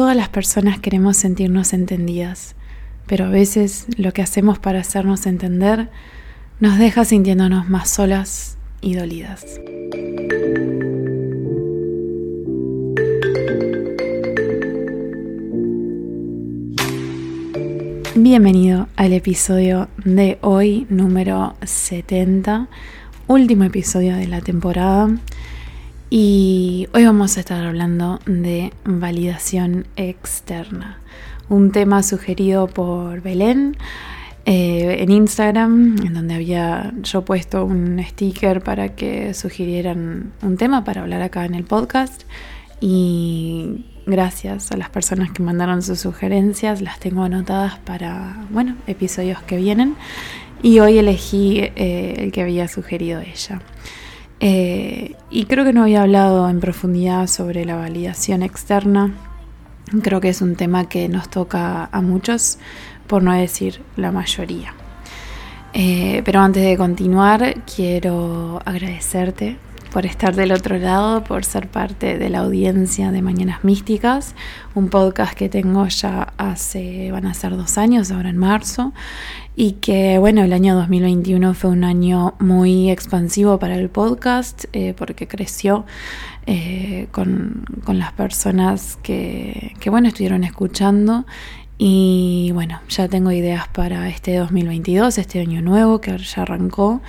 Todas las personas queremos sentirnos entendidas, pero a veces lo que hacemos para hacernos entender nos deja sintiéndonos más solas y dolidas. Bienvenido al episodio de hoy, número 70, último episodio de la temporada. Y hoy vamos a estar hablando de validación externa, un tema sugerido por Belén eh, en Instagram, en donde había yo puesto un sticker para que sugirieran un tema para hablar acá en el podcast. Y gracias a las personas que mandaron sus sugerencias, las tengo anotadas para, bueno, episodios que vienen. Y hoy elegí eh, el que había sugerido ella. Eh, y creo que no había hablado en profundidad sobre la validación externa. Creo que es un tema que nos toca a muchos, por no decir la mayoría. Eh, pero antes de continuar, quiero agradecerte por estar del otro lado, por ser parte de la audiencia de Mañanas Místicas, un podcast que tengo ya hace, van a ser dos años, ahora en marzo, y que bueno, el año 2021 fue un año muy expansivo para el podcast eh, porque creció eh, con, las personas que, que bueno, estuvieron escuchando. Y bueno, ya tengo ideas para este 2022, este año nuevo que ya arrancó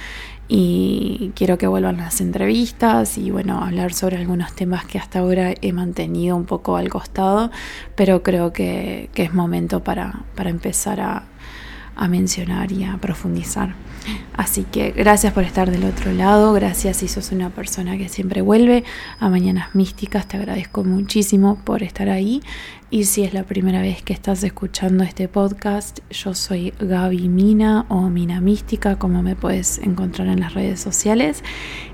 y quiero que vuelvan las entrevistas y bueno, hablar sobre algunos temas que hasta ahora he mantenido un poco al costado, pero creo que, es momento para, para empezar a, a mencionar y a profundizar. Así que gracias por estar del otro lado, gracias si sos una persona que siempre vuelve a Mañanas Místicas, te agradezco muchísimo por estar ahí. Y si es la primera vez que estás escuchando este podcast, yo soy Gaby Mina o Mina Mística, como me puedes encontrar en las redes sociales.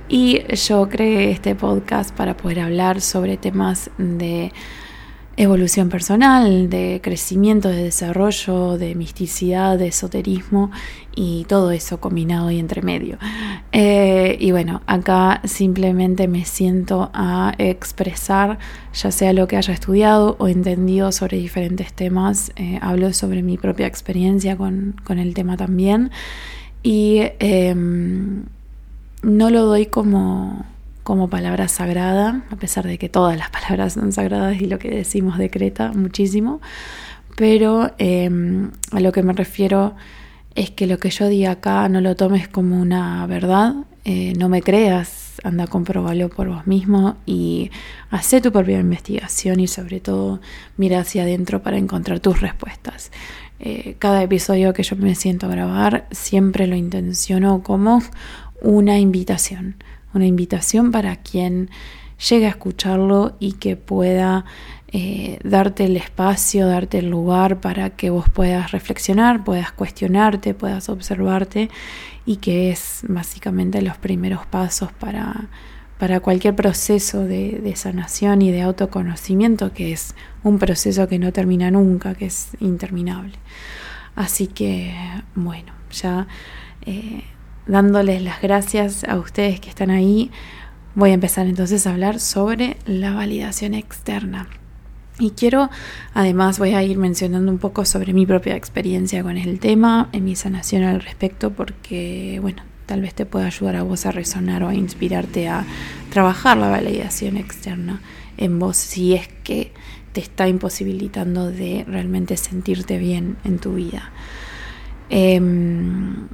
Y yo creé este podcast para poder hablar sobre temas de evolución personal, de crecimiento, de desarrollo, de misticidad, de esoterismo y todo eso combinado y entre medio. Eh, y bueno, acá simplemente me siento a expresar ya sea lo que haya estudiado o entendido sobre diferentes temas. Eh, hablo sobre mi propia experiencia con, con el tema también. Y em, no lo doy como como palabra sagrada, a pesar de que todas las palabras son sagradas y lo que decimos decreta muchísimo, pero em, a lo que me refiero es que lo que yo diga acá no lo tomes como una verdad, eh, no me creas, anda a comprobarlo por vos mismo y hace tu propia investigación y sobre todo mira hacia adentro para encontrar tus respuestas. Eh, cada episodio que yo me siento a grabar siempre lo intenciono como una invitación una invitación para quien llegue a escucharlo y que pueda eh, darte el espacio, darte el lugar para que vos puedas reflexionar, puedas cuestionarte, puedas observarte y que es básicamente los primeros pasos para, para cualquier proceso de, sanación y de autoconocimiento, que es un proceso que no termina nunca, que es interminable. Así que, bueno, ya eh, dándoles las gracias a ustedes que están ahí, voy a empezar entonces a hablar sobre la validación externa. Y quiero, además, voy a ir mencionando un poco sobre mi propia experiencia con el tema, en mi sanación al respecto, porque, bueno, tal vez te pueda ayudar a vos a resonar o a inspirarte a trabajar la validación externa en vos si es que te está imposibilitando de realmente sentirte bien en tu vida. Em,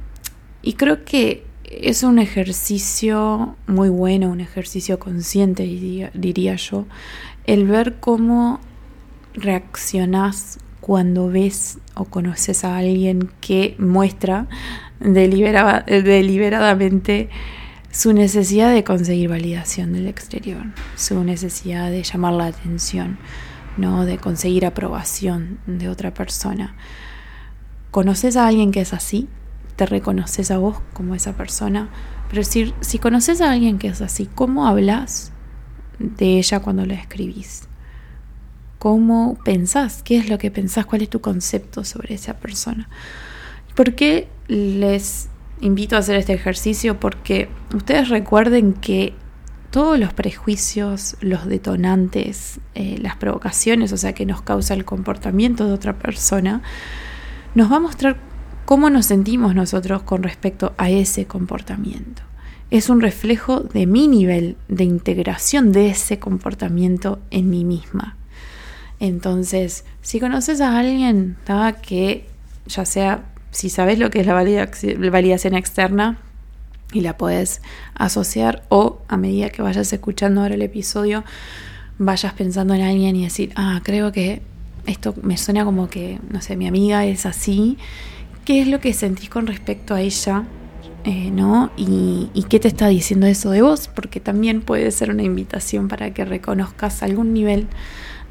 y creo que es un ejercicio muy bueno, un ejercicio consciente, diría, yo, el ver cómo reaccionás cuando ves o conoces a alguien que muestra deliberadamente su necesidad de conseguir validación del exterior, su necesidad de llamar la atención, ¿no? de conseguir aprobación de otra persona. ¿Conoces a alguien que es así? Te reconoces a vos como esa persona. Pero si, si conoces a alguien que es así, ¿cómo hablas de ella cuando la escribís? ¿Cómo pensás? ¿Qué es lo que pensás? ¿Cuál es tu concepto sobre esa persona? ¿Por qué les invito a hacer este ejercicio? Porque ustedes recuerden que todos los prejuicios, los detonantes, eh, las provocaciones, o sea, que nos causa el comportamiento de otra persona, nos va a mostrar cómo nos sentimos nosotros con respecto a ese comportamiento. Es un reflejo de mi nivel de integración de ese comportamiento en mí misma. Entonces, si conoces a alguien que ya sea, si sabes lo que es la validación externa, y la puedes asociar o a medida que vayas escuchando ahora el episodio vayas pensando en alguien y decir, ah, creo que esto me suena como que, no sé, mi amiga es así, ¿qué es lo que sentís con respecto a ella? Eh, ¿No? Y, qué te está diciendo eso de vos, porque también puede ser una invitación para que reconozcas algún nivel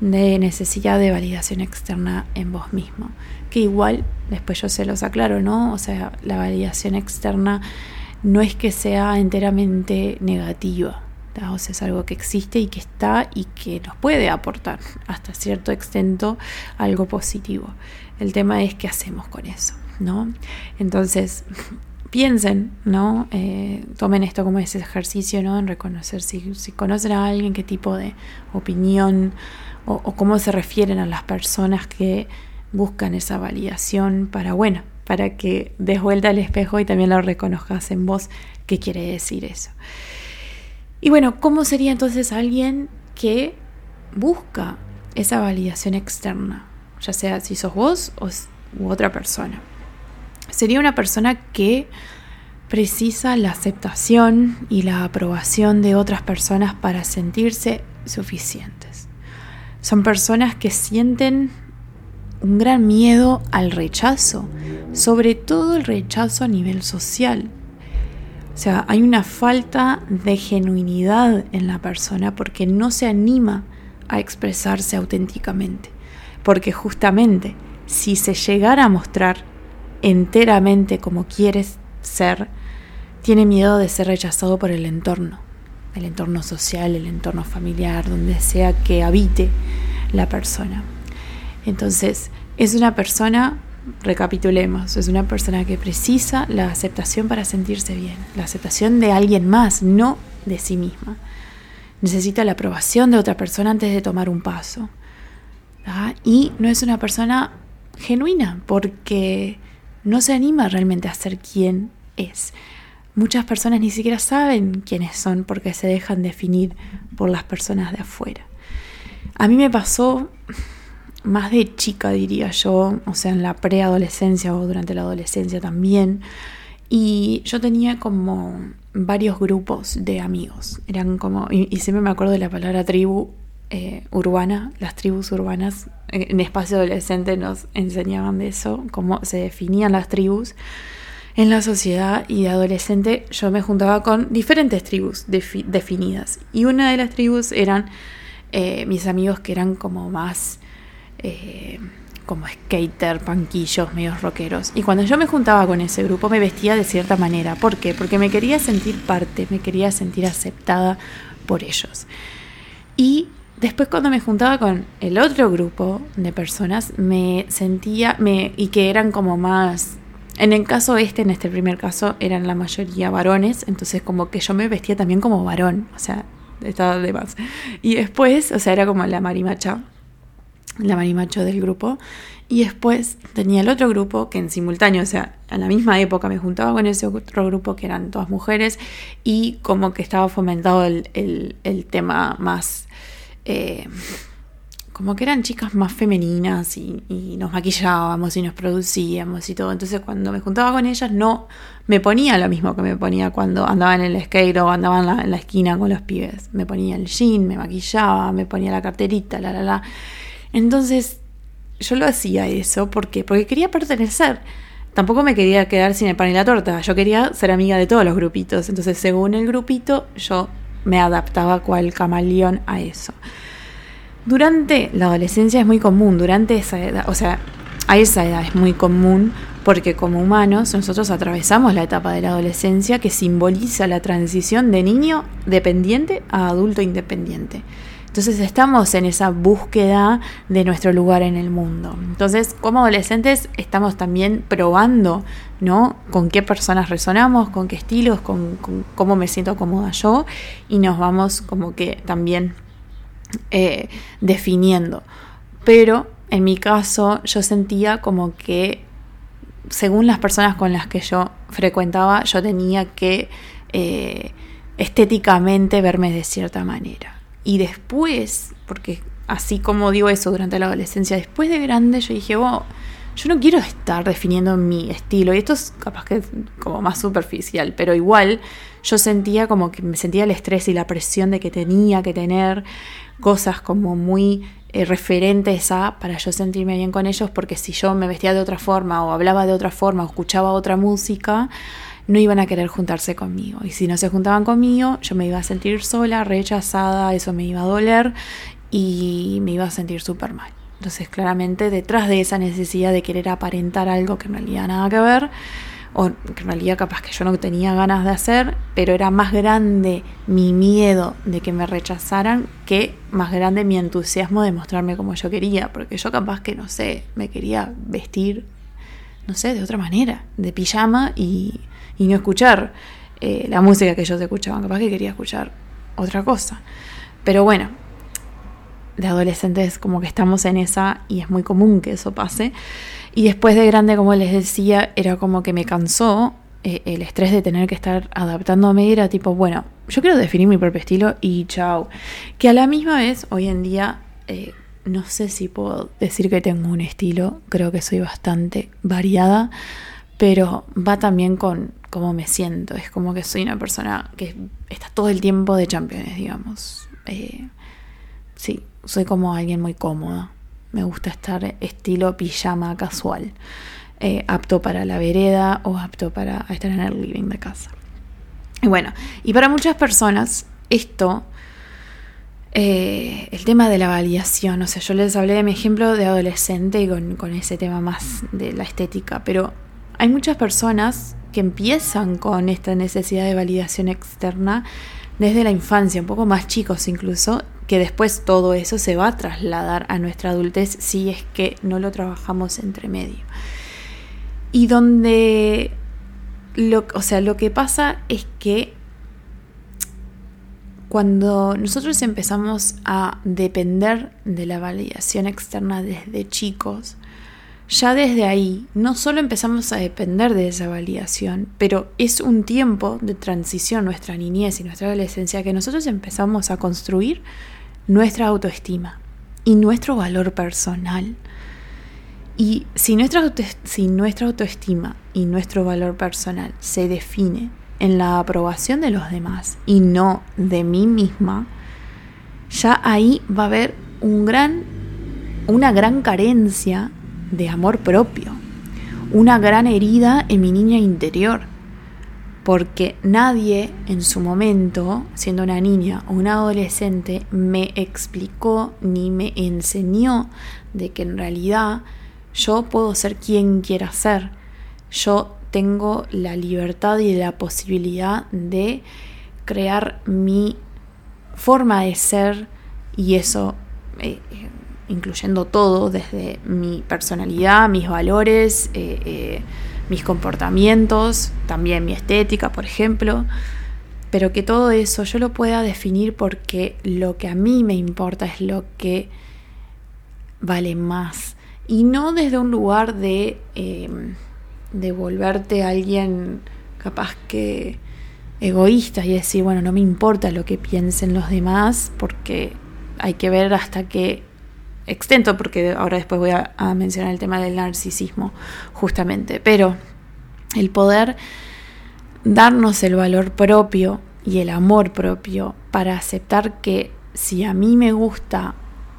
de necesidad de validación externa en vos mismo. Que igual, después yo se los aclaro, ¿no? O sea, la validación externa no es que sea enteramente negativa. O sea, es algo que existe y que está y que nos puede aportar hasta cierto extento algo positivo. El tema es qué hacemos con eso, ¿no? Entonces, piensen, ¿no? Eh, tomen esto como ese ejercicio, ¿no? En reconocer si, conocen a alguien, qué tipo de opinión o, o cómo se refieren a las personas que buscan esa validación para, bueno, para que des vuelta al espejo y también lo reconozcas en vos qué quiere decir eso. Y bueno, ¿cómo sería entonces alguien que busca esa validación externa? Ya sea si sos vos o u otra persona. Sería una persona que precisa la aceptación y la aprobación de otras personas para sentirse suficientes. Son personas que sienten un gran miedo al rechazo, sobre todo el rechazo a nivel social. O sea, hay una falta de genuinidad en la persona porque no se anima a expresarse auténticamente. Porque justamente si se llegara a mostrar enteramente como quieres ser, tiene miedo de ser rechazado por el entorno, el entorno social, el entorno familiar, donde sea que habite la persona. Entonces, es una persona, recapitulemos, es una persona que precisa la aceptación para sentirse bien, la aceptación de alguien más, no de sí misma. Necesita la aprobación de otra persona antes de tomar un paso. Y no es una persona genuina porque no se anima realmente a ser quien es. Muchas personas ni siquiera saben quiénes son porque se dejan definir por las personas de afuera. A mí me pasó más de chica, diría yo, o sea, en la preadolescencia o durante la adolescencia también. Y yo tenía como varios grupos de amigos. Eran como, y, siempre me acuerdo de la palabra tribu eh, urbana, las tribus urbanas. En espacio adolescente nos enseñaban de eso, cómo se definían las tribus en la sociedad. Y de adolescente yo me juntaba con diferentes tribus definidas. Y una de las tribus eran eh, mis amigos que eran como más eh, como skater, panquillos, medios rockeros. Y cuando yo me juntaba con ese grupo me vestía de cierta manera. ¿Por qué? Porque me quería sentir parte, me quería sentir aceptada por ellos. Y después cuando me juntaba con el otro grupo de personas, me sentía, me, y que eran como más... En el caso este, en este primer caso, eran la mayoría varones, entonces como que yo me vestía también como varón, o sea, estaba de más. Y después, o sea, era como la marimacha, la marimacho del grupo. Y después tenía el otro grupo que en simultáneo, o sea, a la misma época me juntaba con ese otro grupo que eran todas mujeres y como que estaba fomentado el, el, tema más... Eh, como que eran chicas más femeninas y, nos maquillábamos y nos producíamos y todo. Entonces cuando me juntaba con ellas no me ponía lo mismo que me ponía cuando andaba en el skate o andaba en la, en la esquina con los pibes. Me ponía el jean, me maquillaba, me ponía la carterita, la la la. Entonces, yo lo hacía eso, ¿por qué? Porque quería pertenecer. Tampoco me quería quedar sin el pan y la torta, yo quería ser amiga de todos los grupitos. Entonces, según el grupito, yo me adaptaba cual camaleón a eso. Durante la adolescencia es muy común, durante esa edad, o sea, a esa edad es muy común porque como humanos nosotros atravesamos la etapa de la adolescencia que simboliza la transición de niño dependiente a adulto independiente Entonces estamos en esa búsqueda de nuestro lugar en el mundo. Entonces, como adolescentes estamos también probando, ¿no? Con qué personas resonamos, con qué estilos, con, cómo me siento cómoda yo y nos vamos como que también eh, definiendo. Pero en mi caso yo sentía como que según las personas con las que yo frecuentaba, yo tenía que eh, estéticamente verme de cierta manera. Y después, porque así como digo eso durante la adolescencia, después de grande yo dije, wow, yo no quiero estar definiendo mi estilo. Y esto es capaz que como más superficial, pero igual yo sentía como que me sentía el estrés y la presión de que tenía que tener cosas como muy eh, referentes a para yo sentirme bien con ellos, porque si yo me vestía de otra forma o hablaba de otra forma o escuchaba otra música, no iban a querer juntarse conmigo. Y si no se juntaban conmigo, yo me iba a sentir sola, rechazada, eso me iba a doler y me iba a sentir súper mal. Entonces, claramente, detrás de esa necesidad de querer aparentar algo que en realidad nada que ver, o que en realidad capaz que yo no tenía ganas de hacer, pero era más grande mi miedo de que me rechazaran que más grande mi entusiasmo de mostrarme como yo quería, porque yo capaz que, no sé, me quería vestir, no sé, de otra manera, de pijama y y no escuchar eh, la música que ellos escuchaban. Capaz que quería escuchar otra cosa. Pero bueno, de adolescentes como que estamos en esa y es muy común que eso pase. Y después de grande, como les decía, era como que me cansó eh, el estrés de tener que estar adaptándome. Era tipo, bueno, yo quiero definir mi propio estilo y chao. Que a la misma vez, hoy en día, eh, no sé si puedo decir que tengo un estilo. Creo que soy bastante variada. Pero va también con cómo me siento. Es como que soy una persona que está todo el tiempo de championes, digamos. Eh, sí, soy como alguien muy cómoda. Me gusta estar estilo pijama casual. Eh, apto para la vereda o apto para estar en el living de casa. Y bueno, y para muchas personas esto, eh, el tema de la validación, o sea, yo les hablé de mi ejemplo de adolescente con, con ese tema más de la estética, pero hay muchas personas que empiezan con esta necesidad de validación externa desde la infancia, un poco más chicos incluso, que después todo eso se va a trasladar a nuestra adultez si es que no lo trabajamos entre medio. Y donde, lo, o sea, lo que pasa es que cuando nosotros empezamos a depender de la validación externa desde chicos, ya desde ahí no solo empezamos a depender de esa validación, pero es un tiempo de transición, nuestra niñez y nuestra adolescencia, que nosotros empezamos a construir nuestra autoestima y nuestro valor personal. Y si nuestra, si nuestra autoestima y nuestro valor personal se define en la aprobación de los demás y no de mí misma, ya ahí va a haber un gran, una gran carencia de amor propio, una gran herida en mi niña interior, porque nadie en su momento, siendo una niña o una adolescente, me explicó ni me enseñó de que en realidad yo puedo ser quien quiera ser. Yo tengo la libertad y la posibilidad de crear mi forma de ser y eso eh, incluyendo todo, desde mi personalidad, mis valores, eh, eh, mis comportamientos, también mi estética, por ejemplo, pero que todo eso yo lo pueda definir porque lo que a mí me importa es lo que vale más. Y no desde un lugar de, eh, volverte a alguien capaz que egoísta y decir, bueno, no me importa lo que piensen los demás porque hay que ver hasta qué extenso, porque ahora después voy a, mencionar el tema del narcisismo, justamente. Pero el poder darnos el valor propio y el amor propio para aceptar que si a mí me gusta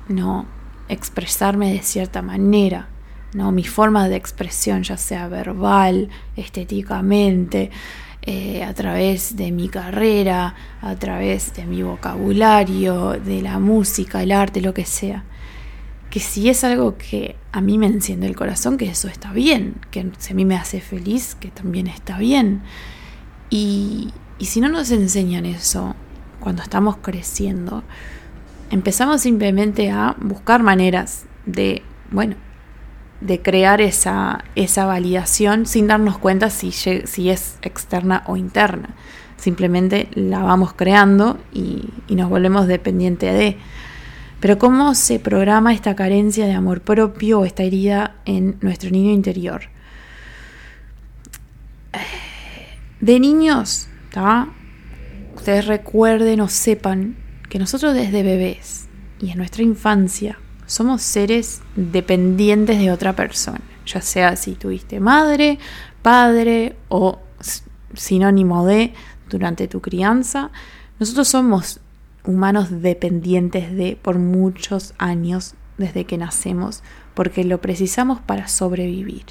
no expresarme de cierta manera, no mi forma de expresión, ya sea verbal, estéticamente, eh, a través de mi carrera, a través de mi vocabulario, de la música, el arte, lo que sea que si es algo que a mí me enciende el corazón, que eso está bien, que si a mí me hace feliz, que también está bien. Y, si no nos enseñan eso cuando estamos creciendo, empezamos simplemente a buscar maneras de, bueno, de crear esa, esa validación sin darnos cuenta si, si es externa o interna. Simplemente la vamos creando y, y nos volvemos dependientes de. Pero ¿cómo se programa esta carencia de amor propio o esta herida en nuestro niño interior? De niños, ustedes recuerden o sepan que nosotros desde bebés y en nuestra infancia somos seres dependientes de otra persona, ya sea si tuviste madre, padre o sinónimo de durante tu crianza, nosotros somos humanos dependientes de por muchos años desde que nacemos, porque lo precisamos para sobrevivir.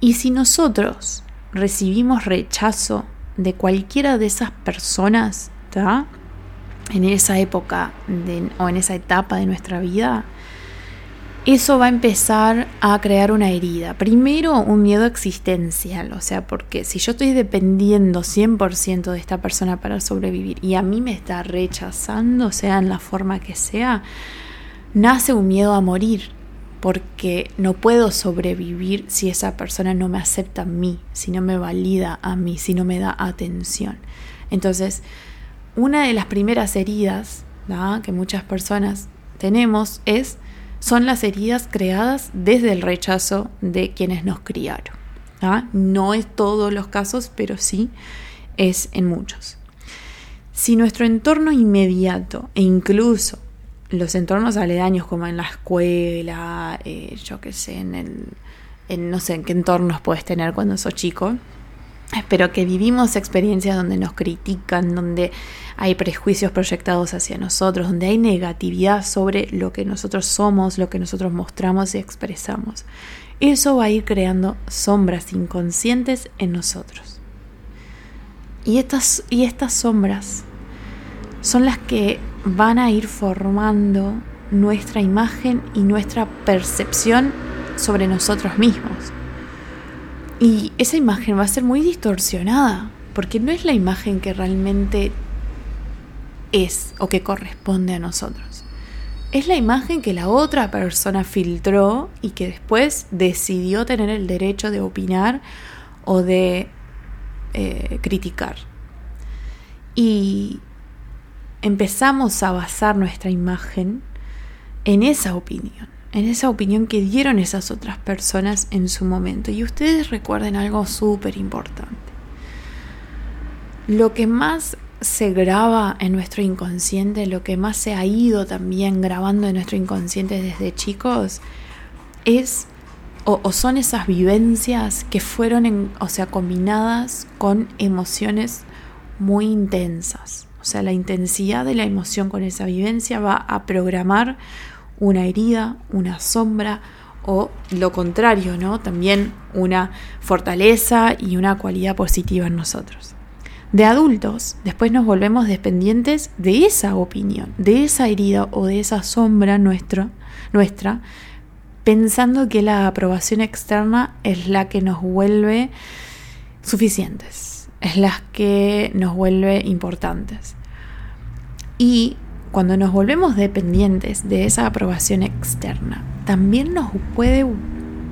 Y si nosotros recibimos rechazo de cualquiera de esas personas, en esa época o en esa etapa de nuestra vida, eso va a empezar a crear una herida. Primero, un miedo existencial, o sea, porque si yo estoy dependiendo 100% de esta persona para sobrevivir y a mí me está rechazando, sea en la forma que sea, nace un miedo a morir, porque no puedo sobrevivir si esa persona no me acepta a mí, si no me valida a mí, si no me da atención. Entonces, una de las primeras heridas que muchas personas tenemos es son las heridas creadas desde el rechazo de quienes nos criaron. No es todos los casos, pero sí es en muchos. Si nuestro entorno inmediato e incluso los entornos aledaños como en la escuela, eh, yo qué sé, en el, en no sé en qué entornos puedes tener cuando sos chico, pero que vivimos experiencias donde nos critican, donde hay prejuicios proyectados hacia nosotros, donde hay negatividad sobre lo que nosotros somos, lo que nosotros mostramos y expresamos. Eso va a ir creando sombras inconscientes en nosotros. Y estas, y estas sombras son las que van a ir formando nuestra imagen y nuestra percepción sobre nosotros mismos. Y esa imagen va a ser muy distorsionada, porque no es la imagen que realmente es o que corresponde a nosotros. Es la imagen que la otra persona filtró y que después decidió tener el derecho de opinar o de eh, criticar. Y empezamos a basar nuestra imagen en esa opinión en esa opinión que dieron esas otras personas en su momento. Y ustedes recuerden algo súper importante. Lo que más se graba en nuestro inconsciente, lo que más se ha ido también grabando en nuestro inconsciente desde chicos, es o, son esas vivencias que fueron, o sea, combinadas con emociones muy intensas. O sea, la intensidad de la emoción con esa vivencia va a programar una herida, una sombra o lo contrario, ¿no? También una fortaleza y una cualidad positiva en nosotros. De adultos, después nos volvemos dependientes de esa opinión, de esa herida o de esa sombra nuestra, nuestra pensando que la aprobación externa es la que nos vuelve suficientes, es la que nos vuelve importantes. Y cuando nos volvemos dependientes de esa aprobación externa, también nos puede,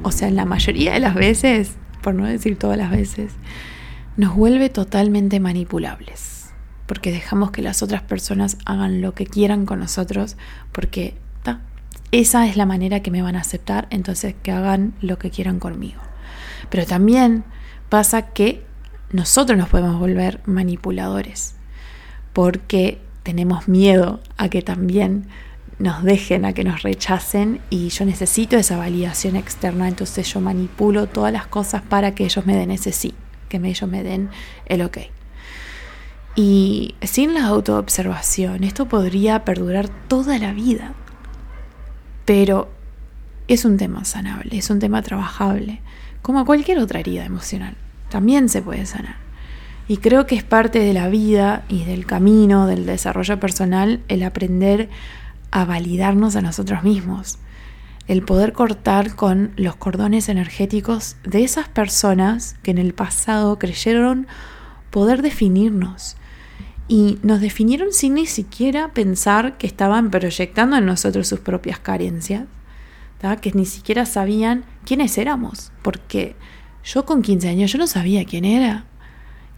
o sea, la mayoría de las veces, por no decir todas las veces, nos vuelve totalmente manipulables. Porque dejamos que las otras personas hagan lo que quieran con nosotros, porque esa es la manera que me van a aceptar, entonces que hagan lo que quieran conmigo. Pero también pasa que nosotros nos podemos volver manipuladores, porque tenemos miedo a que también nos dejen, a que nos rechacen y yo necesito esa validación externa, entonces yo manipulo todas las cosas para que ellos me den ese sí, que ellos me den el ok. Y sin la autoobservación, esto podría perdurar toda la vida, pero es un tema sanable, es un tema trabajable, como cualquier otra herida emocional, también se puede sanar. Y creo que es parte de la vida y del camino del desarrollo personal el aprender a validarnos a nosotros mismos, el poder cortar con los cordones energéticos de esas personas que en el pasado creyeron poder definirnos. Y nos definieron sin ni siquiera pensar que estaban proyectando en nosotros sus propias carencias, que ni siquiera sabían quiénes éramos, porque yo con 15 años yo no sabía quién era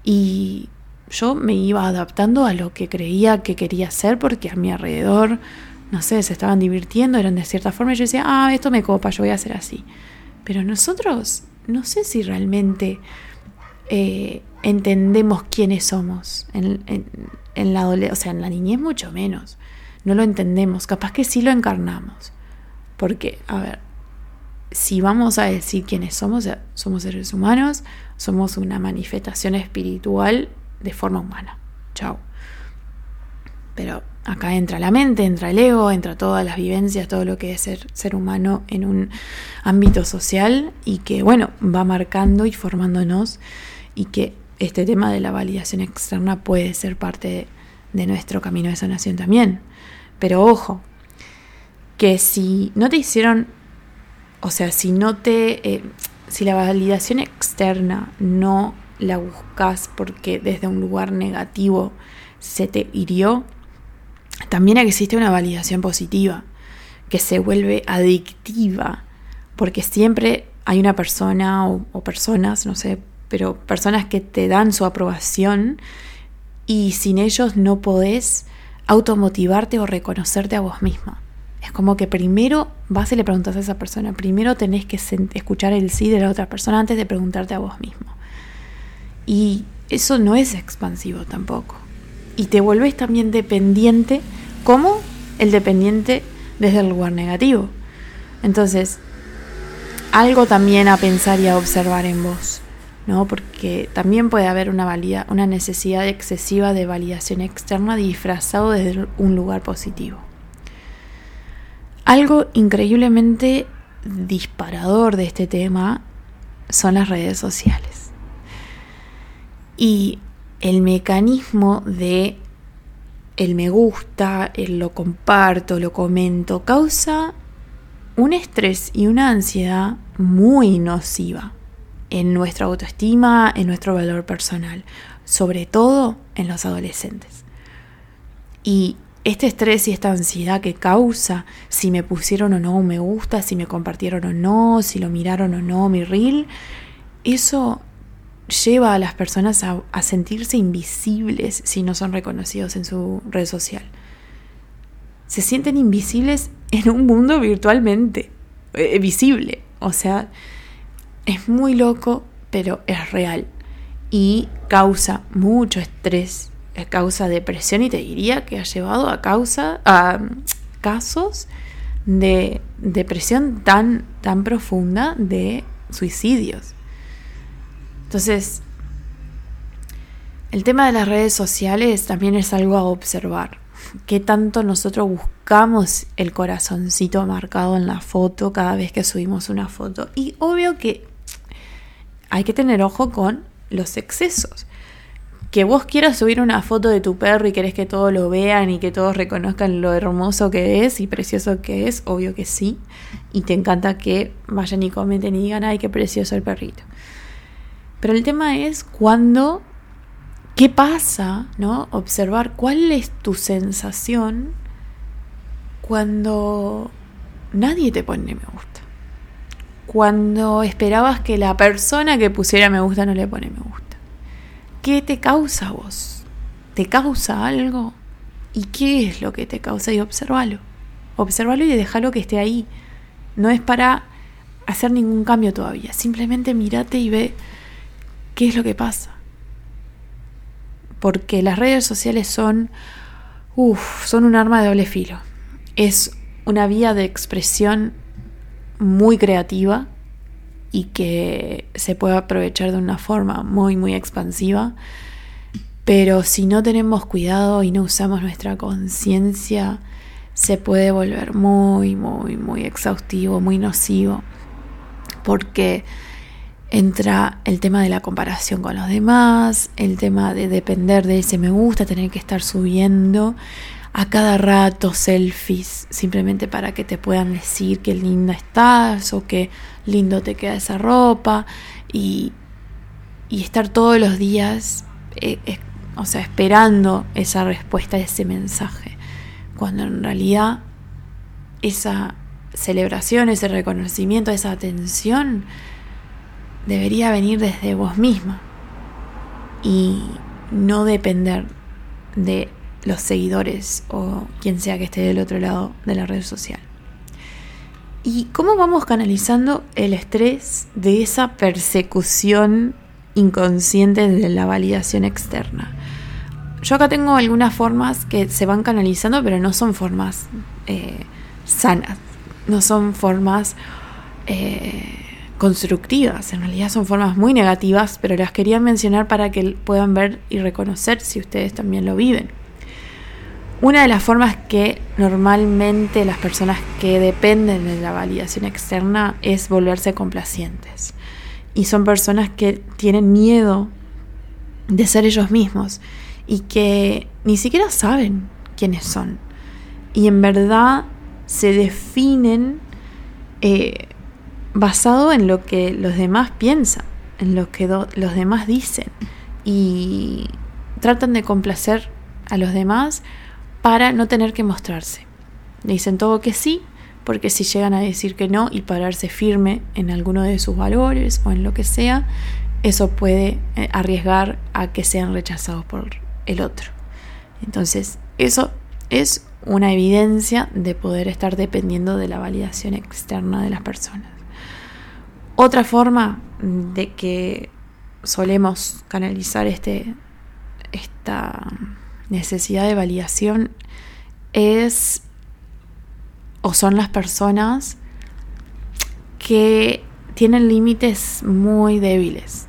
y yo me iba adaptando a lo que creía que quería ser porque a mi alrededor, no sé, se estaban divirtiendo, eran de cierta forma y yo decía, ah, esto me copa, yo voy a hacer así. Pero nosotros, no sé si realmente eh, entendemos quiénes somos. En, la o sea, en la niñez mucho menos. No lo entendemos. Capaz que sí lo encarnamos. Porque, a ver, si vamos a decir quiénes somos, somos seres humanos, somos una manifestación espiritual de forma humana. Chao. Pero acá entra la mente, entra el ego, entra todas las vivencias, todo lo que es ser, ser humano en un ámbito social y que, bueno, va marcando y formándonos y que este tema de la validación externa puede ser parte de, nuestro camino de sanación también. Pero ojo, que si no te hicieron, o sea, si no te, eh, si la validación externa no la buscas porque desde un lugar negativo se te hirió, también existe una validación positiva que se vuelve adictiva porque siempre hay una persona o, o personas, no sé, pero personas que te dan su aprobación y sin ellos no podés automotivarte o reconocerte a vos misma. Es como que primero vas y le preguntas a esa persona, primero tenés que escuchar el sí de la otra persona antes de preguntarte a vos mismo. Y eso no es expansivo tampoco. Y te vuelves también dependiente, como el dependiente desde el lugar negativo. Entonces, algo también a pensar y a observar en vos. ¿no? Porque también puede haber una, una necesidad excesiva de validación externa disfrazado desde un lugar positivo. Algo increíblemente disparador de este tema son las redes sociales. Y el mecanismo de el me gusta, el lo comparto, lo comento, causa un estrés y una ansiedad muy nociva en nuestra autoestima, en nuestro valor personal, sobre todo en los adolescentes. Y este estrés y esta ansiedad que causa si me pusieron o no un me gusta, si me compartieron o no, si lo miraron o no mi reel, eso lleva a las personas a, sentirse invisibles si no son reconocidos en su red social. Se sienten invisibles en un mundo virtualmente eh, visible. O sea, es muy loco, pero es real. Y causa mucho estrés, eh, causa depresión y te diría que ha llevado a causa a casos de depresión tan, tan profunda de suicidios. Entonces, el tema de las redes sociales también es algo a observar. ¿Qué tanto nosotros buscamos el corazoncito marcado en la foto cada vez que subimos una foto? Y obvio que hay que tener ojo con los excesos. Que vos quieras subir una foto de tu perro y querés que todos lo vean y que todos reconozcan lo hermoso que es y precioso que es, obvio que sí. Y te encanta que vayan y comenten y digan, ay, qué precioso el perrito. Pero el tema es cuando, ¿qué pasa? ¿No? Observar cuál es tu sensación cuando nadie te pone me gusta cuando esperabas que la persona que pusiera me gusta no le pone me gusta? ¿Qué te causa vos? ¿Te causa algo? ¿Y qué es lo que te causa? Y observalo. Observalo y déjalo que esté ahí. No es para hacer ningún cambio todavía. Simplemente mírate y ve qué es lo que pasa. Porque las redes sociales son, uff, son un arma de doble filo. Es una vía de expresión muy creativa y que se puede aprovechar de una forma muy, muy expansiva. Pero si no tenemos cuidado y no usamos nuestra conciencia, se puede volver muy, muy, muy exhaustivo, muy nocivo. Porque entra el tema de la comparación con los demás, el tema de depender de ese me gusta, tener que estar subiendo a cada rato selfies, simplemente para que te puedan decir qué linda estás o qué lindo te queda esa ropa y, y estar todos los días eh, o sea, esperando esa respuesta ese mensaje, cuando en realidad esa celebración, ese reconocimiento, esa atención debería venir desde vos misma y no depender de los seguidores o quien sea que esté del otro lado de la red social. ¿Y cómo vamos canalizando el estrés de esa persecución inconsciente de la validación externa? Yo acá tengo algunas formas que se van canalizando, pero no son formas eh, sanas, no son formas eh, constructivas, en realidad son formas muy negativas, pero las quería mencionar para que puedan ver y reconocer si ustedes también lo viven. Una de las formas que normalmente las personas que dependen de la validación externa es volverse complacientes. Y son personas que tienen miedo de ser ellos mismos y que ni siquiera saben quiénes son. Y en verdad se definen eh, basado en lo que los demás piensan, en lo que los demás dicen. Y tratan de complacer a los demás para no tener que mostrarse. Le dicen todo que sí, porque si llegan a decir que no y pararse firme en alguno de sus valores o en lo que sea, eso puede eh, arriesgar a que sean rechazados por el otro. Entonces, eso es una evidencia de poder estar dependiendo de la validación externa de las personas. Otra forma de que solemos canalizar este, esta necesidad de validación es o son las personas que tienen límites muy débiles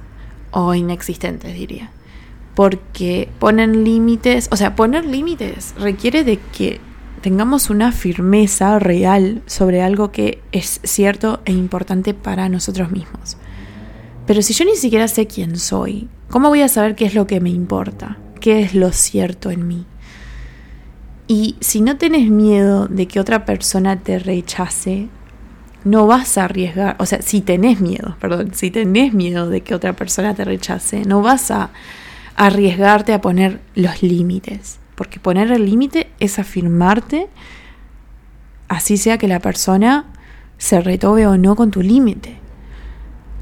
o inexistentes, diría. Porque ponen límites, o sea, poner límites requiere de que tengamos una firmeza real sobre algo que es cierto e importante para nosotros mismos. Pero si yo ni siquiera sé quién soy, ¿cómo voy a saber qué es lo que me importa? Qué es lo cierto en mí. Y si no tenés miedo de que otra persona te rechace, no vas a arriesgar, o sea, si tenés miedo, perdón, si tenés miedo de que otra persona te rechace, no vas a arriesgarte a poner los límites, porque poner el límite es afirmarte, así sea que la persona se retobe o no con tu límite.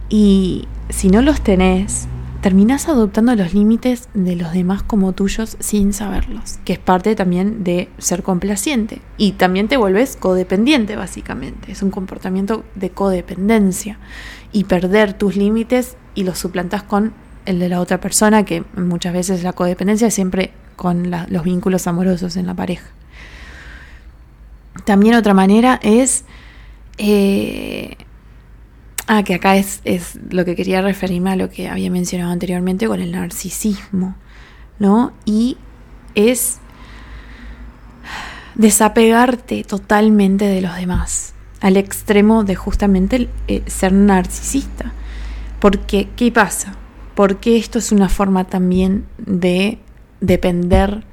Y si no los tenés, terminás adoptando los límites de los demás como tuyos sin saberlos, que es parte también de ser complaciente. Y también te vuelves codependiente, básicamente. Es un comportamiento de codependencia. Y perder tus límites y los suplantas con el de la otra persona, que muchas veces la codependencia es siempre con los vínculos amorosos en la pareja. También otra manera es eh, Ah, que acá es, es lo que quería referirme a lo que había mencionado anteriormente con el narcisismo, ¿no? Y es desapegarte totalmente de los demás, al extremo de justamente eh, ser narcisista. Porque, ¿qué pasa? Porque esto es una forma también de depender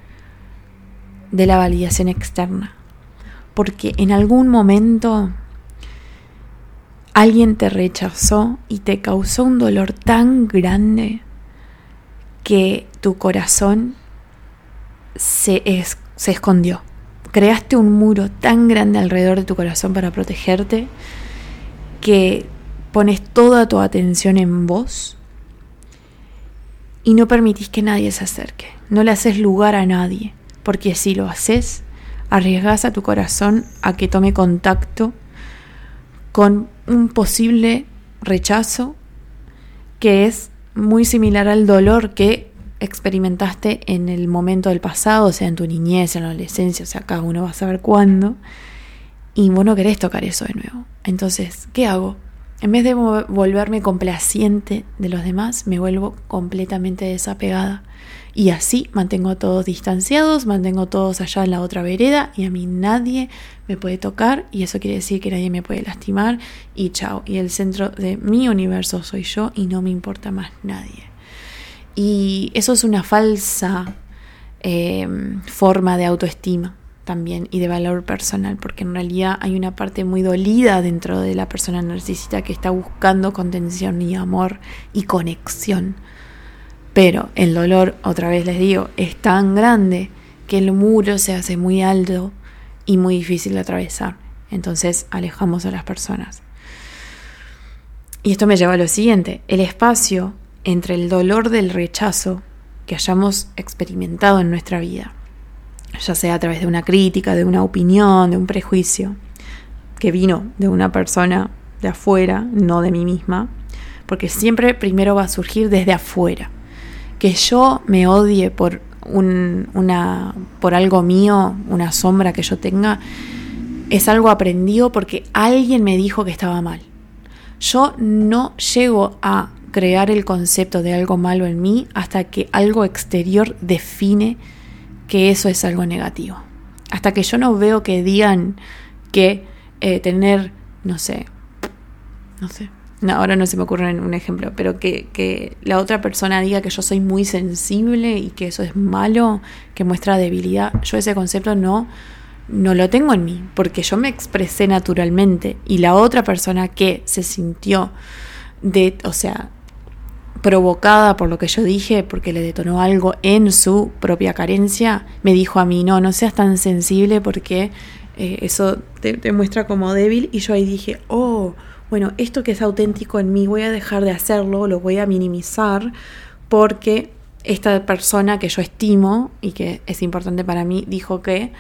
de la validación externa. Porque en algún momento alguien te rechazó y te causó un dolor tan grande que tu corazón se, se escondió. Creaste un muro tan grande alrededor de tu corazón para protegerte que pones toda tu atención en vos y no permitís que nadie se acerque. No le haces lugar a nadie, porque si lo haces, arriesgas a tu corazón a que tome contacto con un posible rechazo que es muy similar al dolor que experimentaste en el momento del pasado, o sea, en tu niñez, en la adolescencia, o sea, cada uno va a saber cuándo, y vos no querés tocar eso de nuevo. Entonces, ¿qué hago? En vez de volverme complaciente de los demás, me vuelvo completamente desapegada y así mantengo a todos distanciados, mantengo a todos allá en la otra vereda y a mí nadie me puede tocar y eso quiere decir que nadie me puede lastimar y chao. Y el centro de mi universo soy yo y no me importa más nadie. Y eso es una falsa eh, forma de autoestima también y de valor personal, porque en realidad hay una parte muy dolida dentro de la persona narcisista que está buscando contención y amor y conexión Pero el dolor, otra vez les digo, es tan grande que el muro se hace muy alto y muy difícil de atravesar. Entonces alejamos a las personas. Y esto me lleva a lo siguiente, el espacio entre el dolor del rechazo que hayamos experimentado en nuestra vida, ya sea a través de una crítica, de una opinión, de un prejuicio, que vino de una persona de afuera, no de mí misma, porque siempre primero va a surgir desde afuera. Que yo me odie por, un, una, por algo mío, una sombra que yo tenga, es algo aprendido porque alguien me dijo que estaba mal. Yo no llego a crear el concepto de algo malo en mí hasta que algo exterior define que eso es algo negativo. Hasta que yo no veo que digan que eh, tener, no sé, no sé, no, ahora no se me ocurre un ejemplo, pero que, que, la otra persona diga que yo soy muy sensible y que eso es malo, que muestra debilidad, yo ese concepto no, no lo tengo en mí, porque yo me expresé naturalmente y la otra persona que se sintió de, o sea, provocada por lo que yo dije, porque le detonó algo en su propia carencia, me dijo a mí, no, no seas tan sensible porque eh, eso te, te muestra como débil y yo ahí dije, oh, bueno, esto que es auténtico en mí voy a dejar de hacerlo, lo voy a minimizar porque esta persona que yo estimo y que es importante para mí dijo que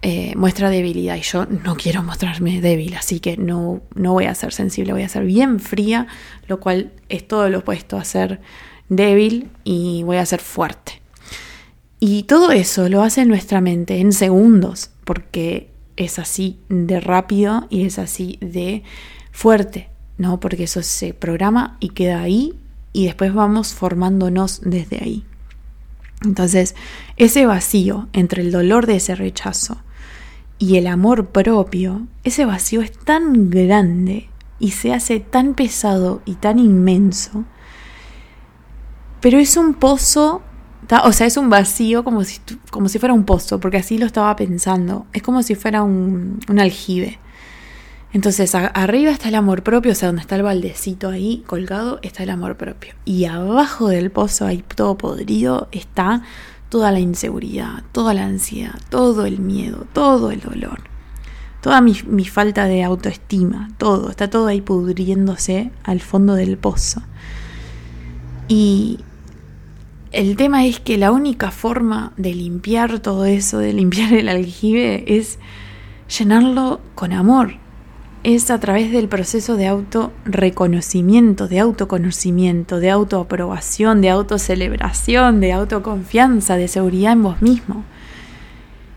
eh, muestra debilidad y yo no quiero mostrarme débil, así que no, no voy a ser sensible, voy a ser bien fría, lo cual es todo lo opuesto a ser débil y voy a ser fuerte. Y todo eso lo hace nuestra mente en segundos, porque es así de rápido y es así de fuerte, ¿no? Porque eso se programa y queda ahí y después vamos formándonos desde ahí. Entonces, ese vacío entre el dolor de ese rechazo y el amor propio, ese vacío es tan grande y se hace tan pesado y tan inmenso, pero es un pozo, o sea, es un vacío como si, como si fuera un pozo, porque así lo estaba pensando, es como si fuera un, un aljibe. Entonces, arriba está el amor propio, o sea, donde está el baldecito ahí colgado, está el amor propio. Y abajo del pozo, ahí todo podrido, está toda la inseguridad, toda la ansiedad, todo el miedo, todo el dolor, toda mi, mi falta de autoestima, todo, está todo ahí pudriéndose al fondo del pozo. Y el tema es que la única forma de limpiar todo eso, de limpiar el aljibe, es llenarlo con amor, es a través del proceso de autorreconocimiento, de autoconocimiento, de autoaprobación, de autocelebración, de autoconfianza, de seguridad en vos mismo.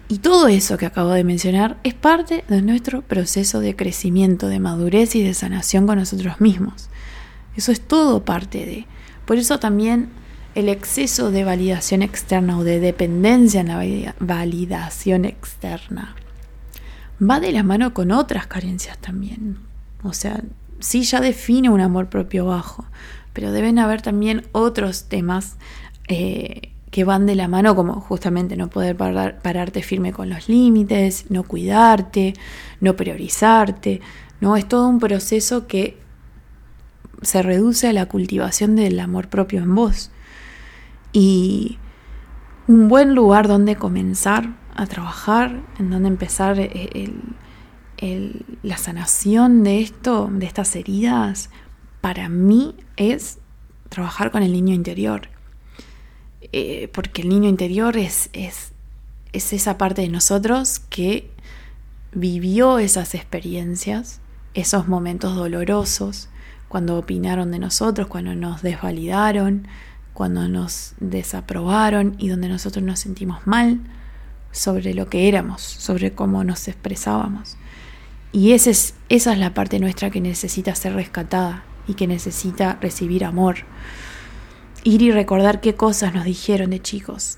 Y todo eso que acabo de mencionar es parte de nuestro proceso de crecimiento, de madurez y de sanación con nosotros mismos. Eso es todo parte de. Por eso también el exceso de validación externa o de dependencia en la validación externa va de la mano con otras carencias también. O sea, sí ya define un amor propio bajo, pero deben haber también otros temas eh, que van de la mano, como justamente no poder pararte firme con los límites, no cuidarte, no priorizarte. No, es todo un proceso que se reduce a la cultivación del amor propio en vos. Y un buen lugar donde comenzar a trabajar, en donde empezar eh, la sanación de esto, de estas heridas, para mí es trabajar con el niño interior. Eh, porque el niño interior es, es, es esa parte de nosotros que vivió esas experiencias, esos momentos dolorosos, cuando opinaron de nosotros, cuando nos desvalidaron, cuando nos desaprobaron y donde nosotros nos sentimos mal, sobre lo que éramos, sobre cómo nos expresábamos. Y esa es, esa es la parte nuestra que necesita ser rescatada y que necesita recibir amor. Ir y recordar qué cosas nos dijeron de chicos.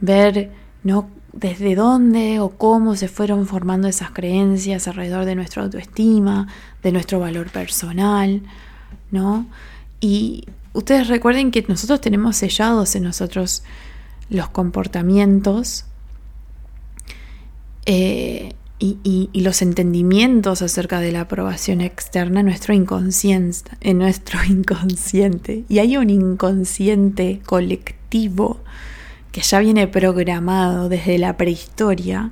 Ver ¿no? desde dónde o cómo se fueron formando esas creencias alrededor de nuestra autoestima, de nuestro valor personal, ¿no? Y ustedes recuerden que nosotros tenemos sellados en nosotros los comportamientos eh, y, los entendimientos acerca de la aprobación externa nuestro inconsciente, en nuestro inconsciente. Y hay un inconsciente colectivo que ya viene programado desde la prehistoria,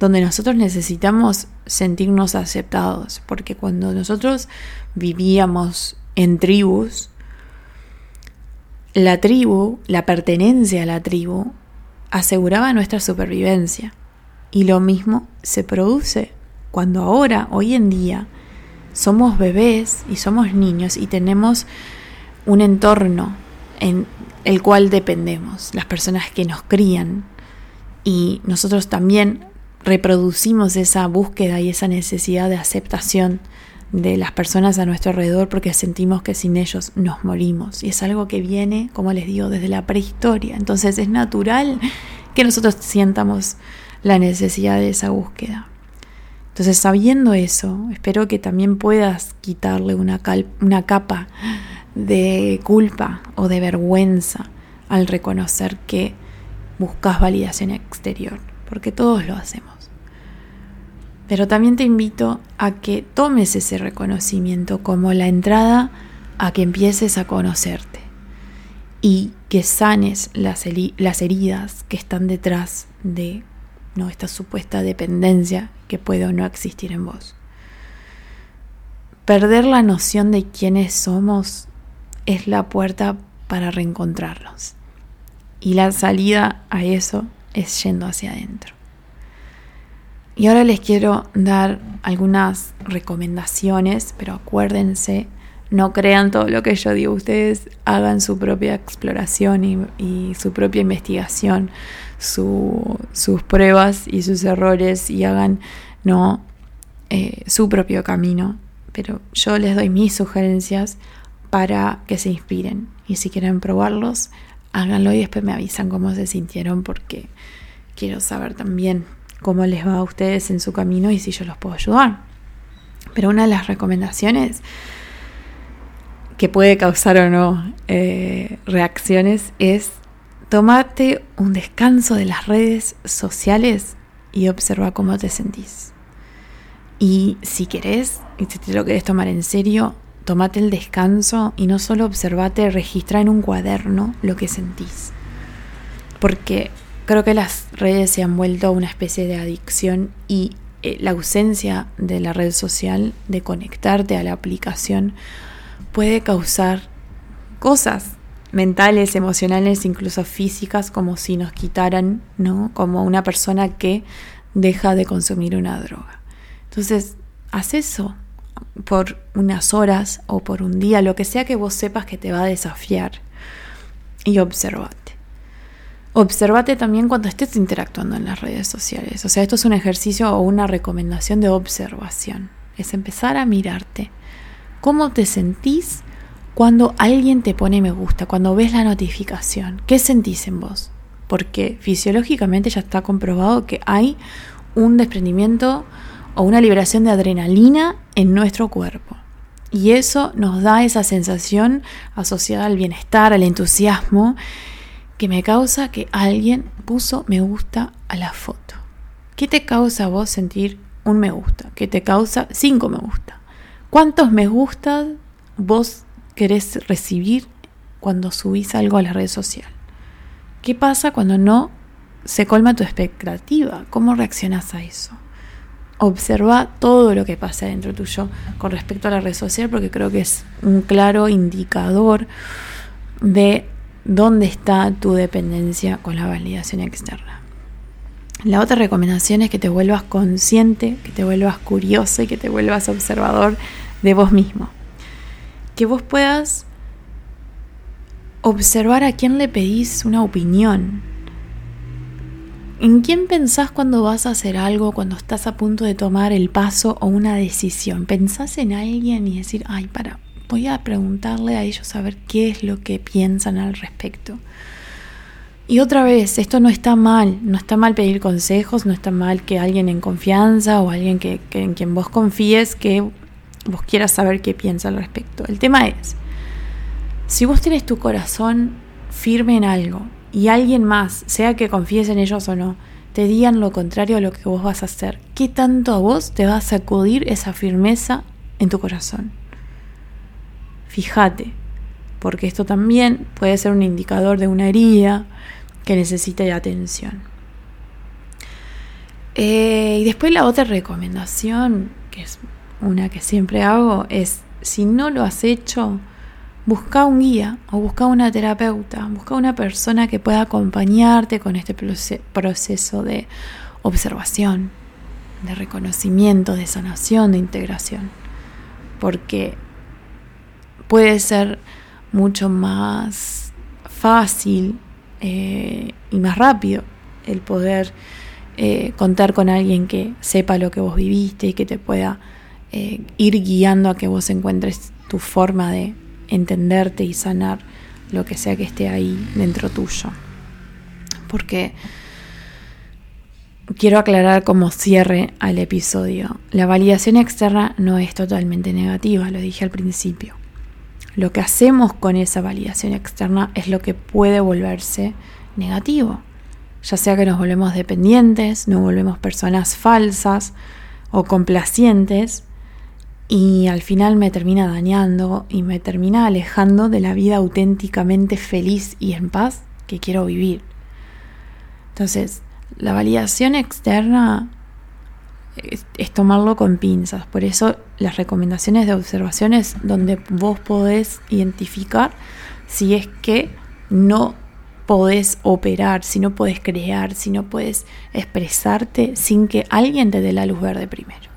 donde nosotros necesitamos sentirnos aceptados, porque cuando nosotros vivíamos en tribus, la tribu, la pertenencia a la tribu, aseguraba nuestra supervivencia. Y lo mismo se produce cuando ahora, hoy en día, somos bebés y somos niños y tenemos un entorno en el cual dependemos, las personas que nos crían. Y nosotros también reproducimos esa búsqueda y esa necesidad de aceptación de las personas a nuestro alrededor porque sentimos que sin ellos nos morimos. Y es algo que viene, como les digo, desde la prehistoria. Entonces es natural que nosotros sientamos la necesidad de esa búsqueda. Entonces, sabiendo eso, espero que también puedas quitarle una, una capa de culpa o de vergüenza al reconocer que buscas validación exterior, porque todos lo hacemos. Pero también te invito a que tomes ese reconocimiento como la entrada a que empieces a conocerte y que sanes las, las heridas que están detrás de ¿no? esta supuesta dependencia que puede o no existir en vos. Perder la noción de quiénes somos es la puerta para reencontrarnos. Y la salida a eso es yendo hacia adentro. Y ahora les quiero dar algunas recomendaciones, pero acuérdense, no crean todo lo que yo digo, ustedes hagan su propia exploración y, y su propia investigación sus pruebas y sus errores y hagan no eh, su propio camino. Pero yo les doy mis sugerencias para que se inspiren. Y si quieren probarlos, háganlo y después me avisan cómo se sintieron porque quiero saber también cómo les va a ustedes en su camino y si yo los puedo ayudar. Pero una de las recomendaciones que puede causar o no eh, reacciones es Tomate un descanso de las redes sociales y observa cómo te sentís. Y si querés, y si te lo querés tomar en serio, tomate el descanso y no solo observate, registra en un cuaderno lo que sentís. Porque creo que las redes se han vuelto una especie de adicción y eh, la ausencia de la red social, de conectarte a la aplicación, puede causar cosas mentales, emocionales, incluso físicas, como si nos quitaran, ¿no? Como una persona que deja de consumir una droga. Entonces, haz eso por unas horas o por un día, lo que sea que vos sepas que te va a desafiar. Y observate. Observate también cuando estés interactuando en las redes sociales. O sea, esto es un ejercicio o una recomendación de observación. Es empezar a mirarte. ¿Cómo te sentís cuando alguien te pone me gusta, cuando ves la notificación, ¿qué sentís en vos? Porque fisiológicamente ya está comprobado que hay un desprendimiento o una liberación de adrenalina en nuestro cuerpo. Y eso nos da esa sensación asociada al bienestar, al entusiasmo, que me causa que alguien puso me gusta a la foto. ¿Qué te causa a vos sentir un me gusta? ¿Qué te causa cinco me gusta? ¿Cuántos me gustas vos querés recibir cuando subís algo a la red social? ¿Qué pasa cuando no se colma tu expectativa? ¿Cómo reaccionas a eso? Observa todo lo que pasa dentro tuyo con respecto a la red social porque creo que es un claro indicador de dónde está tu dependencia con la validación externa. La otra recomendación es que te vuelvas consciente, que te vuelvas curioso y que te vuelvas observador de vos mismo que vos puedas observar a quién le pedís una opinión. ¿En quién pensás cuando vas a hacer algo, cuando estás a punto de tomar el paso o una decisión? ¿Pensás en alguien y decir, ay, para, voy a preguntarle a ellos a ver qué es lo que piensan al respecto? Y otra vez, esto no está mal, no está mal pedir consejos, no está mal que alguien en confianza o alguien que, en quien vos confíes que vos quieras saber qué piensa al respecto. El tema es, si vos tenés tu corazón firme en algo y alguien más, sea que confíes en ellos o no, te digan lo contrario a lo que vos vas a hacer. ¿Qué tanto a vos te va a sacudir esa firmeza en tu corazón? Fíjate, porque esto también puede ser un indicador de una herida que necesite de atención. Eh, y después la otra recomendación, que es una que siempre hago, es si no lo has hecho, busca un guía o busca una terapeuta, busca una persona que pueda acompañarte con este proceso de observación, de reconocimiento, de sanación, de integración. Porque puede ser mucho más fácil eh, y más rápido el poder eh, contar con alguien que sepa lo que vos viviste y que te pueda eh, ir guiando a que vos encuentres tu forma de entenderte y sanar lo que sea que esté ahí dentro tuyo. Porque quiero aclarar como cierre al episodio. La validación externa no es totalmente negativa, lo dije al principio. Lo que hacemos con esa validación externa es lo que puede volverse negativo. Ya sea que nos volvemos dependientes, nos volvemos personas falsas o complacientes y al final me termina dañando y me termina alejando de la vida auténticamente feliz y en paz que quiero vivir. Entonces, la validación externa es, tomarlo con pinzas, por eso las recomendaciones de observaciones donde vos podés identificar si es que no podés operar, si no podés crear, si no podés expresarte sin que alguien te dé la luz verde primero.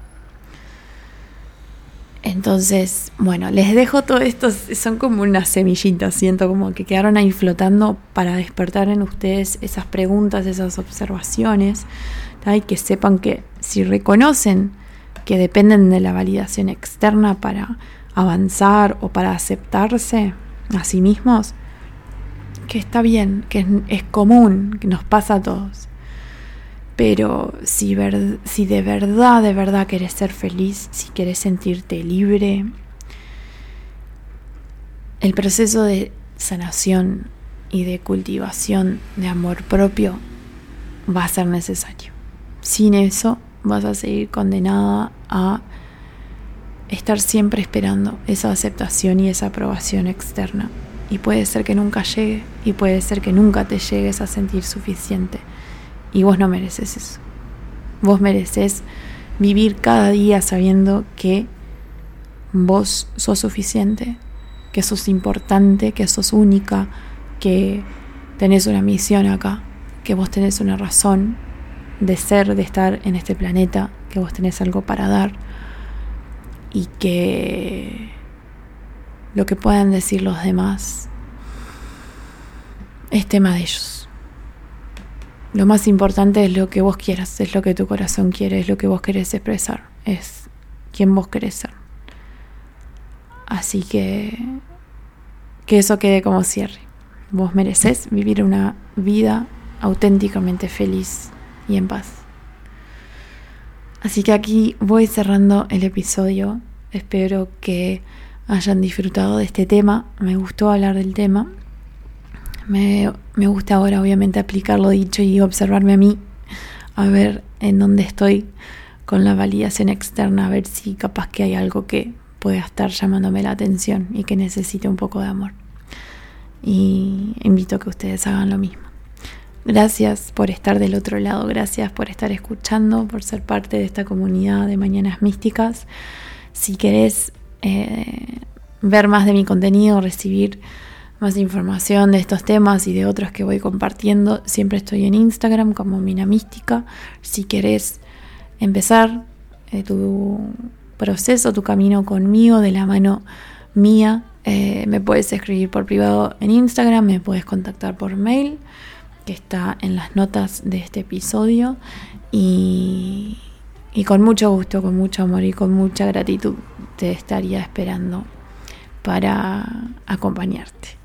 Entonces, bueno, les dejo todo esto, son como unas semillitas, siento como que quedaron ahí flotando para despertar en ustedes esas preguntas, esas observaciones, y que sepan que si reconocen que dependen de la validación externa para avanzar o para aceptarse a sí mismos, que está bien, que es, común, que nos pasa a todos. Pero si, de verdad, de verdad querés ser feliz, si querés sentirte libre, el proceso de sanación y de cultivación de amor propio va a ser necesario. Sin eso vas a seguir condenada a estar siempre esperando esa aceptación y esa aprobación externa. Y puede ser que nunca llegue y puede ser que nunca te llegues a sentir suficiente. Y vos no mereces eso. Vos mereces vivir cada día sabiendo que vos sos suficiente, que sos importante, que sos única, que tenés una misión acá, que vos tenés una razón de ser, de estar en este planeta, que vos tenés algo para dar y que lo que puedan decir los demás es tema de ellos. Lo más importante es lo que vos quieras, es lo que tu corazón quiere, es lo que vos querés expresar, es quien vos querés ser. Así que que eso quede como cierre. Vos mereces vivir una vida auténticamente feliz y en paz. Así que aquí voy cerrando el episodio. Espero que hayan disfrutado de este tema. Me gustó hablar del tema. Me, gusta ahora obviamente aplicar lo dicho y observarme a mí, a ver en dónde estoy con la validación externa, a ver si capaz que hay algo que pueda estar llamándome la atención y que necesite un poco de amor. Y invito a que ustedes hagan lo mismo. Gracias por estar del otro lado, gracias por estar escuchando, por ser parte de esta comunidad de Mañanas Místicas. Si querés eh, ver más de mi contenido, recibir más información de estos temas y de otros que voy compartiendo, siempre estoy en Instagram como Mina Mística. Si querés empezar eh, tu proceso, tu camino conmigo de la mano mía, eh, me puedes escribir por privado en Instagram, me puedes contactar por mail, que está en las notas de este episodio. Y, y con mucho gusto, con mucho amor y con mucha gratitud te estaría esperando para acompañarte.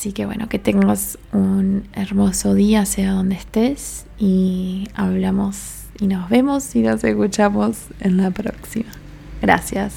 Así que bueno, que tengas un hermoso día, sea donde estés, y hablamos y nos vemos y nos escuchamos en la próxima. Gracias.